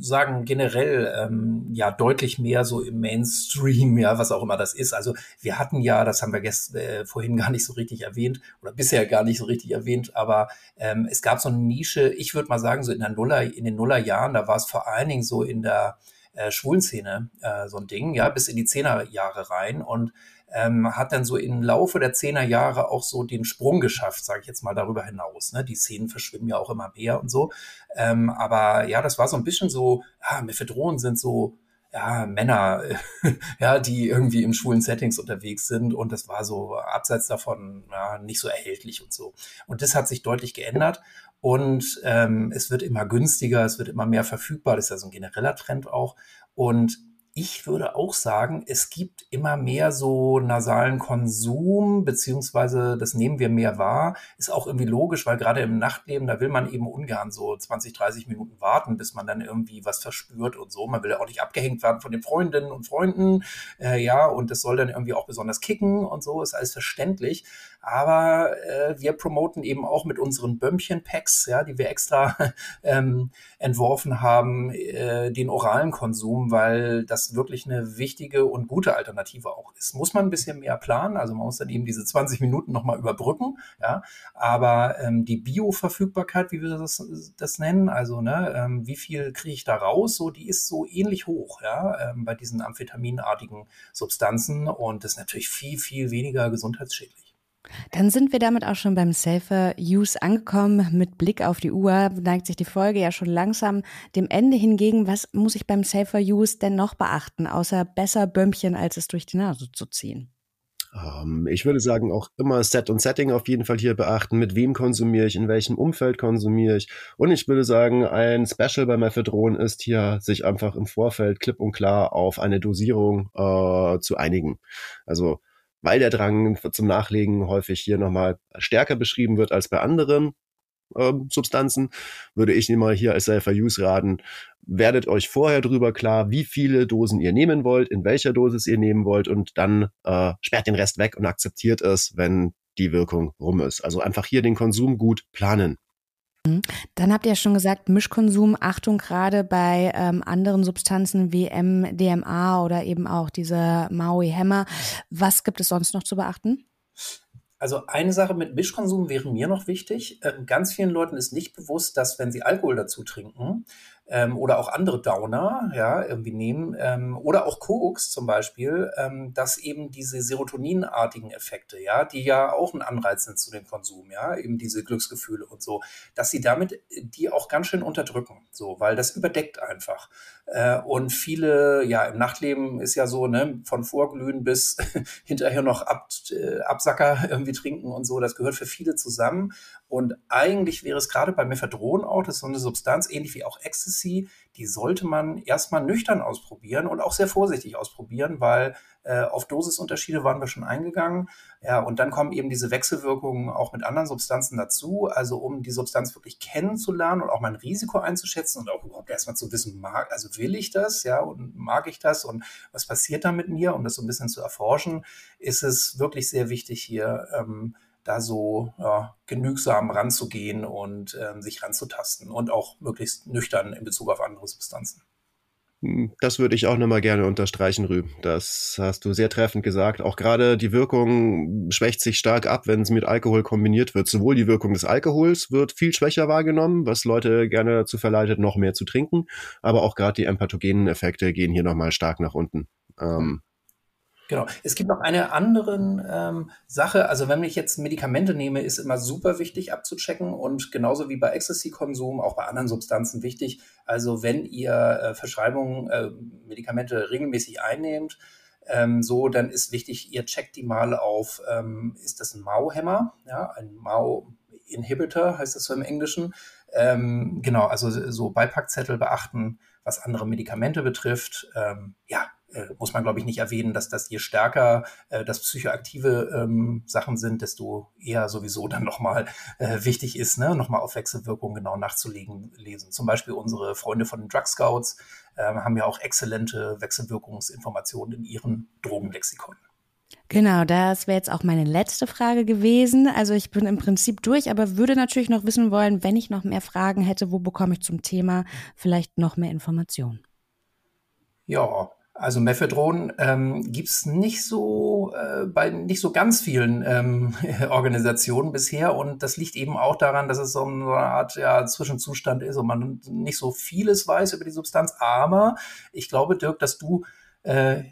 sagen, generell ähm, ja deutlich mehr so im Mainstream, ja, was auch immer das ist. Also wir hatten ja, das haben wir gest, äh, vorhin gar nicht so richtig erwähnt oder bisher gar nicht so richtig erwähnt, aber ähm, es gab so eine Nische, ich würde mal sagen, so in der Nuller, in den Nullerjahren, da war es vor allen Dingen so in der äh, Schwulenszene äh, so ein Ding, ja, bis in die Zehnerjahre rein und ähm, hat dann so im Laufe der Zehnerjahre auch so den Sprung geschafft, sage ich jetzt mal darüber hinaus. Ne? Die Szenen verschwimmen ja auch immer mehr und so. Ähm, aber ja, das war so ein bisschen so, ja, Mephedron sind so ja, Männer, ja, die irgendwie in schwulen Settings unterwegs sind und das war so abseits davon ja, nicht so erhältlich und so. Und das hat sich deutlich geändert und ähm, es wird immer günstiger, es wird immer mehr verfügbar, das ist ja so ein genereller Trend auch. Und ich würde auch sagen, es gibt immer mehr so nasalen Konsum, beziehungsweise das nehmen wir mehr wahr. Ist auch irgendwie logisch, weil gerade im Nachtleben, da will man eben ungern so 20, 30 Minuten warten, bis man dann irgendwie was verspürt und so. Man will ja auch nicht abgehängt werden von den Freundinnen und Freunden. Äh, ja, und das soll dann irgendwie auch besonders kicken und so, ist alles verständlich. Aber äh, wir promoten eben auch mit unseren Bömmchen-Packs, ja, die wir extra ähm, entworfen haben, äh, den oralen Konsum, weil das wirklich eine wichtige und gute Alternative auch ist. Muss man ein bisschen mehr planen, also man muss dann eben diese 20 Minuten nochmal überbrücken, ja, aber ähm, die Bioverfügbarkeit, wie wir das, das nennen, also ne, ähm, wie viel kriege ich da raus, so die ist so ähnlich hoch, ja, ähm, bei diesen amphetaminartigen Substanzen und ist natürlich viel, viel weniger gesundheitsschädlich. Dann sind wir damit auch schon beim Safer Use angekommen. Mit Blick auf die Uhr neigt sich die Folge ja schon langsam dem Ende hingegen. Was muss ich beim Safer Use denn noch beachten, außer besser Bömmchen, als es durch die Nase zu ziehen? Um, ähm, ich würde sagen, auch immer Set und Setting auf jeden Fall hier beachten. Mit wem konsumiere ich, in welchem Umfeld konsumiere ich. Und ich würde sagen, ein Special bei Mephedron ist hier, sich einfach im Vorfeld klipp und klar auf eine Dosierung äh, zu einigen. Also weil der Drang zum Nachlegen häufig hier nochmal stärker beschrieben wird als bei anderen ähm, Substanzen, würde ich immer hier als Safer Use raten, werdet euch vorher drüber klar, wie viele Dosen ihr nehmen wollt, in welcher Dosis ihr nehmen wollt und dann äh, sperrt den Rest weg und akzeptiert es, wenn die Wirkung rum ist. Also einfach hier den Konsum gut planen. Dann habt ihr ja schon gesagt, Mischkonsum, Achtung gerade bei ähm, anderen Substanzen wie MDMA oder eben auch diese Maui-Hämmer. Was gibt es sonst noch zu beachten? Also eine Sache mit Mischkonsum wäre mir noch wichtig. Ähm, ganz vielen Leuten ist nicht bewusst, dass wenn sie Alkohol dazu trinken, ähm, oder auch andere Downer, ja, irgendwie nehmen, ähm, oder auch Koks zum Beispiel, ähm, dass eben diese Serotoninartigen Effekte, ja, die ja auch ein Anreiz sind zu dem Konsum, ja, eben diese Glücksgefühle und so, dass sie damit die auch ganz schön unterdrücken, so, weil das überdeckt einfach. Äh, und viele, ja, im Nachtleben ist ja so, ne, von Vorglühen bis hinterher noch Ab, äh, Absacker irgendwie trinken und so, das gehört für viele zusammen. Und eigentlich wäre es gerade bei Mephedron auch, das ist so eine Substanz, ähnlich wie auch Ecstasy, die sollte man erstmal nüchtern ausprobieren und auch sehr vorsichtig ausprobieren, weil äh, auf Dosisunterschiede waren wir schon eingegangen. Ja, und dann kommen eben diese Wechselwirkungen auch mit anderen Substanzen dazu. Also um die Substanz wirklich kennenzulernen und auch mein Risiko einzuschätzen und auch überhaupt erstmal zu wissen, mag, also will ich das, ja, und mag ich das und was passiert da mit mir, um das so ein bisschen zu erforschen, ist es wirklich sehr wichtig hier, ähm, da so ja, genügsam ranzugehen und ähm, sich ranzutasten und auch möglichst nüchtern in Bezug auf andere Substanzen. Hm, das würde ich auch nochmal gerne unterstreichen, Rü. Das hast du sehr treffend gesagt. Auch gerade die Wirkung schwächt sich stark ab, wenn es mit Alkohol kombiniert wird. Sowohl die Wirkung des Alkohols wird viel schwächer wahrgenommen, was Leute gerne dazu verleitet, noch mehr zu trinken. Aber auch gerade die empathogenen Effekte gehen hier nochmal stark nach unten. Ähm, Genau. Es gibt noch eine andere ähm, Sache. Also wenn ich jetzt Medikamente nehme, ist immer super wichtig abzuchecken und genauso wie bei Ecstasy-Konsum auch bei anderen Substanzen wichtig. Also wenn ihr äh, Verschreibungen, äh, Medikamente regelmäßig einnehmt, ähm, so, dann ist wichtig, ihr checkt die mal auf, ähm, ist das ein MAU-Hämmer, ja, ein MAU-Inhibitor heißt das so im Englischen. Ähm, genau, also so Beipackzettel beachten, was andere Medikamente betrifft. Ähm, ja, muss man, glaube ich, nicht erwähnen, dass das je stärker äh, das psychoaktive ähm, Sachen sind, desto eher sowieso dann nochmal äh, wichtig ist, ne? nochmal auf Wechselwirkungen genau nachzulegen, lesen. Zum Beispiel unsere Freunde von den Drug Scouts äh, haben ja auch exzellente Wechselwirkungsinformationen in ihren Drogenlexikon. Genau, das wäre jetzt auch meine letzte Frage gewesen. Also ich bin im Prinzip durch, aber würde natürlich noch wissen wollen, wenn ich noch mehr Fragen hätte, wo bekomme ich zum Thema vielleicht noch mehr Informationen? Ja, also Mephedron ähm, gibt nicht so äh, bei nicht so ganz vielen ähm, Organisationen bisher und das liegt eben auch daran, dass es so eine Art ja, Zwischenzustand ist und man nicht so vieles weiß über die Substanz. Aber ich glaube, Dirk, dass du äh,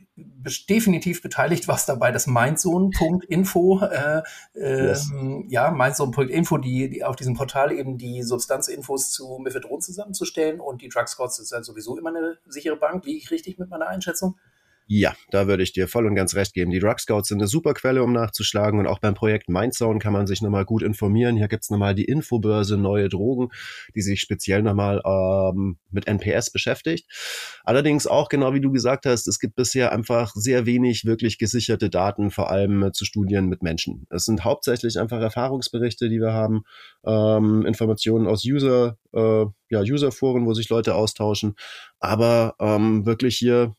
definitiv beteiligt warst dabei, das Mindzone.info, äh, yes. ähm, ja, Mindzone.info, die, die auf diesem Portal eben die Substanzinfos zu Mephedron zusammenzustellen und die Drug Scouts ist halt sowieso immer eine sichere Bank. Liege ich richtig mit meiner Einschätzung? Ja, da würde ich dir voll und ganz recht geben. Die Drug Scouts sind eine super Quelle, um nachzuschlagen. Und auch beim Projekt Mindzone kann man sich nochmal gut informieren. Hier gibt's nochmal die Infobörse Neue Drogen, die sich speziell nochmal ähm, mit NPS beschäftigt. Allerdings auch, genau wie du gesagt hast, es gibt bisher einfach sehr wenig wirklich gesicherte Daten, vor allem äh, zu Studien mit Menschen. Es sind hauptsächlich einfach Erfahrungsberichte, die wir haben, ähm, Informationen aus User, äh, ja, Userforen, wo sich Leute austauschen. Aber ähm, wirklich hier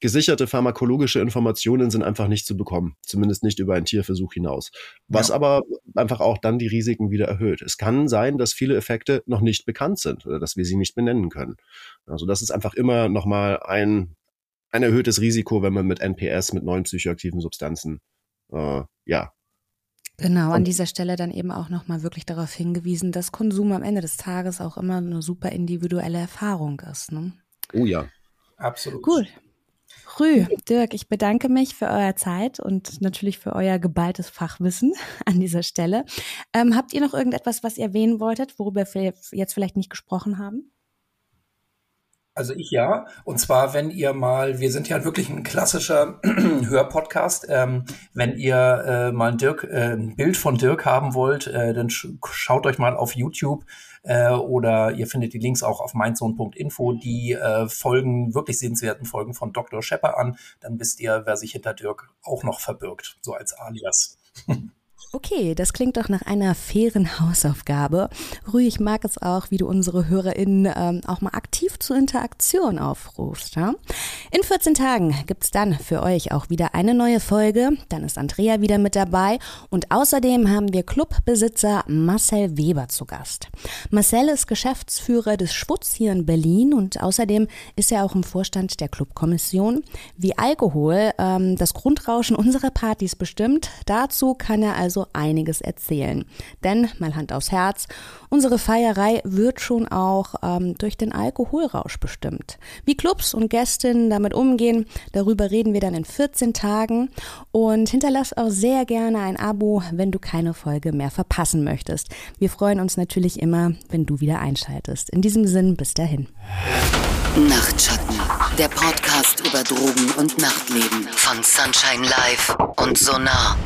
gesicherte pharmakologische Informationen sind einfach nicht zu bekommen, zumindest nicht über einen Tierversuch hinaus. Was ja. aber einfach auch dann die Risiken wieder erhöht. Es kann sein, dass viele Effekte noch nicht bekannt sind oder dass wir sie nicht benennen können. Also das ist einfach immer nochmal ein, ein erhöhtes Risiko, wenn man mit NPS, mit neuen psychoaktiven Substanzen, äh, ja. Genau, an dieser Stelle dann eben auch nochmal wirklich darauf hingewiesen, dass Konsum am Ende des Tages auch immer eine super individuelle Erfahrung ist. Ne? Oh ja. Absolut. Cool. Rü, Dirk, ich bedanke mich für eure Zeit und natürlich für euer geballtes Fachwissen an dieser Stelle. Ähm, habt ihr noch irgendetwas, was ihr erwähnen wolltet, worüber wir jetzt vielleicht nicht gesprochen haben? Also ich ja. Und zwar, wenn ihr mal, wir sind ja wirklich ein klassischer Hörpodcast. Ähm, wenn ihr äh, mal ein, Dirk, äh, ein Bild von Dirk haben wollt, äh, dann sch schaut euch mal auf YouTube äh, oder ihr findet die Links auch auf mindzone.info, die äh, Folgen, wirklich sehenswerten Folgen von Dr. Schepper an. Dann wisst ihr, wer sich hinter Dirk auch noch verbirgt, so als Alias. Okay, das klingt doch nach einer fairen Hausaufgabe. Rui, ich mag es auch, wie du unsere HörerInnen ähm, auch mal aktiv zur Interaktion aufrufst. Ja? In 14 Tagen gibt's dann für euch auch wieder eine neue Folge. Dann ist Andrea wieder mit dabei und außerdem haben wir Clubbesitzer Marcel Weber zu Gast. Marcel ist Geschäftsführer des Schwutz hier in Berlin und außerdem ist er auch im Vorstand der Clubkommission. Wie Alkohol ähm, das Grundrauschen unserer Partys bestimmt, dazu kann er also also einiges erzählen. Denn, mal Hand aufs Herz, unsere Feierei wird schon auch ähm, durch den Alkoholrausch bestimmt. Wie Clubs und Gästinnen damit umgehen, darüber reden wir dann in 14 Tagen. Und hinterlass auch sehr gerne ein Abo, wenn du keine Folge mehr verpassen möchtest. Wir freuen uns natürlich immer, wenn du wieder einschaltest. In diesem Sinn, bis dahin. Nachtschatten, der Podcast über Drogen und Nachtleben von Sunshine Live und Sonar.